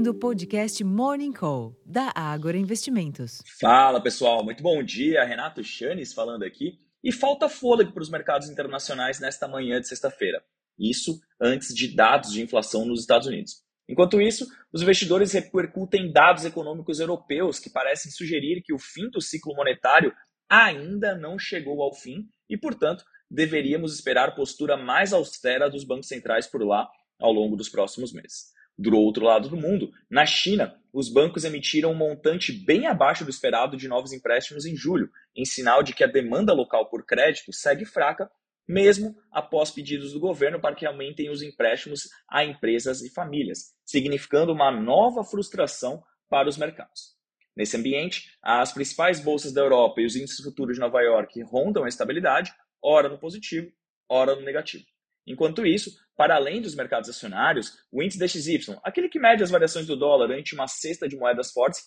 ouvindo o podcast Morning Call, da Ágora Investimentos. Fala pessoal, muito bom dia. Renato Chanes falando aqui. E falta fôlego para os mercados internacionais nesta manhã de sexta-feira. Isso antes de dados de inflação nos Estados Unidos. Enquanto isso, os investidores repercutem dados econômicos europeus que parecem sugerir que o fim do ciclo monetário ainda não chegou ao fim e, portanto, deveríamos esperar postura mais austera dos bancos centrais por lá ao longo dos próximos meses. Do outro lado do mundo, na China, os bancos emitiram um montante bem abaixo do esperado de novos empréstimos em julho, em sinal de que a demanda local por crédito segue fraca, mesmo após pedidos do governo para que aumentem os empréstimos a empresas e famílias, significando uma nova frustração para os mercados. Nesse ambiente, as principais bolsas da Europa e os índices futuros de Nova York rondam a estabilidade, ora no positivo, ora no negativo. Enquanto isso, para além dos mercados acionários, o índice DXY, aquele que mede as variações do dólar ante uma cesta de moedas fortes,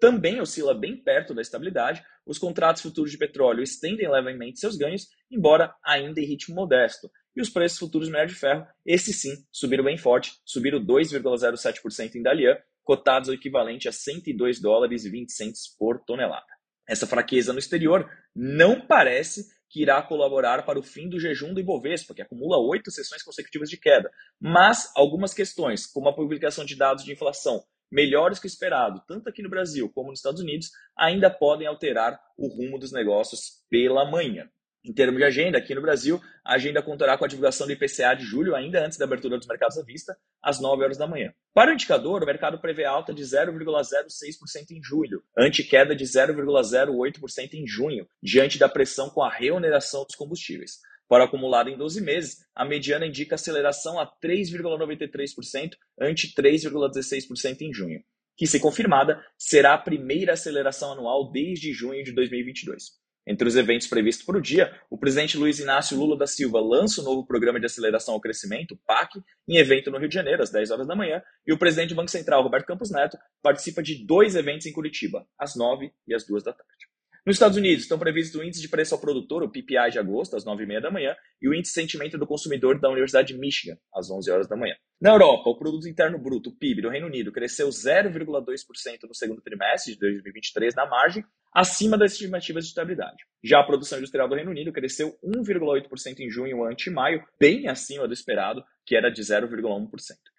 também oscila bem perto da estabilidade. Os contratos futuros de petróleo estendem levemente seus ganhos, embora ainda em ritmo modesto. E os preços futuros do minério de ferro, esses sim, subiram bem forte, subiram 2,07% em Dalian, cotados ao equivalente a 102 dólares e 20 centes por tonelada. Essa fraqueza no exterior não parece que irá colaborar para o fim do jejum do Ibovespa, que acumula oito sessões consecutivas de queda. Mas algumas questões, como a publicação de dados de inflação melhores que o esperado, tanto aqui no Brasil como nos Estados Unidos, ainda podem alterar o rumo dos negócios pela manhã. Em termos de agenda, aqui no Brasil, a agenda contará com a divulgação do IPCA de julho, ainda antes da abertura dos mercados à vista, às 9 horas da manhã. Para o indicador, o mercado prevê alta de 0,06% em julho, ante queda de 0,08% em junho, diante da pressão com a reoneração dos combustíveis. Para o acumulado em 12 meses, a mediana indica aceleração a 3,93%, ante 3,16% em junho, que, se confirmada, será a primeira aceleração anual desde junho de 2022. Entre os eventos previstos para o dia, o presidente Luiz Inácio Lula da Silva lança o novo Programa de Aceleração ao Crescimento, PAC, em evento no Rio de Janeiro, às 10 horas da manhã, e o presidente do Banco Central, Roberto Campos Neto, participa de dois eventos em Curitiba, às 9 e às 2 da tarde. Nos Estados Unidos, estão previstos o índice de preço ao produtor, o PPI de agosto, às 9h30 da manhã, e o índice de sentimento do consumidor da Universidade de Michigan, às 11 horas da manhã. Na Europa, o Produto Interno Bruto, o PIB, do Reino Unido, cresceu 0,2% no segundo trimestre de 2023 na margem, acima das estimativas de estabilidade. Já a produção industrial do Reino Unido cresceu 1,8% em junho ante maio, bem acima do esperado, que era de 0,1%.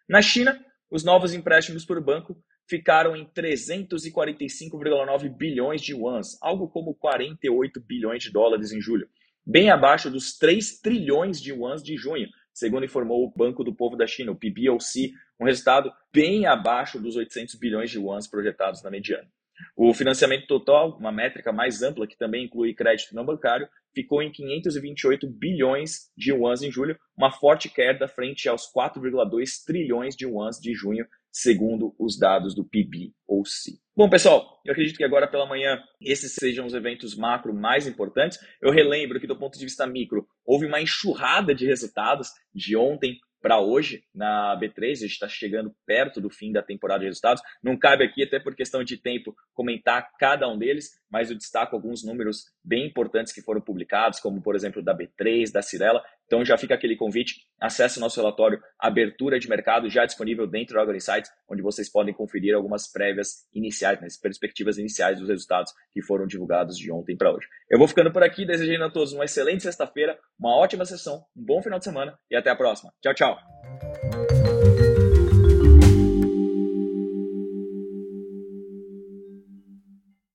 Na China, os novos empréstimos por banco ficaram em 345,9 bilhões de yuans, algo como 48 bilhões de dólares em julho, bem abaixo dos 3 trilhões de yuans de junho, segundo informou o Banco do Povo da China, o PBOC, um resultado bem abaixo dos 800 bilhões de yuans projetados na mediana. O financiamento total, uma métrica mais ampla que também inclui crédito não bancário, ficou em 528 bilhões de yuans em julho, uma forte queda frente aos 4,2 trilhões de yuans de junho, segundo os dados do PIB ou C. Bom, pessoal, eu acredito que agora pela manhã esses sejam os eventos macro mais importantes. Eu relembro que do ponto de vista micro, houve uma enxurrada de resultados de ontem para hoje na B3, a gente está chegando perto do fim da temporada de resultados. Não cabe aqui, até por questão de tempo, comentar cada um deles, mas eu destaco alguns números bem importantes que foram publicados, como por exemplo da B3, da Cirela. Então já fica aquele convite, acesse o nosso relatório Abertura de Mercado, já disponível dentro do Agro onde vocês podem conferir algumas prévias iniciais, né, perspectivas iniciais dos resultados que foram divulgados de ontem para hoje. Eu vou ficando por aqui, desejando a todos uma excelente sexta-feira, uma ótima sessão, um bom final de semana e até a próxima. Tchau, tchau!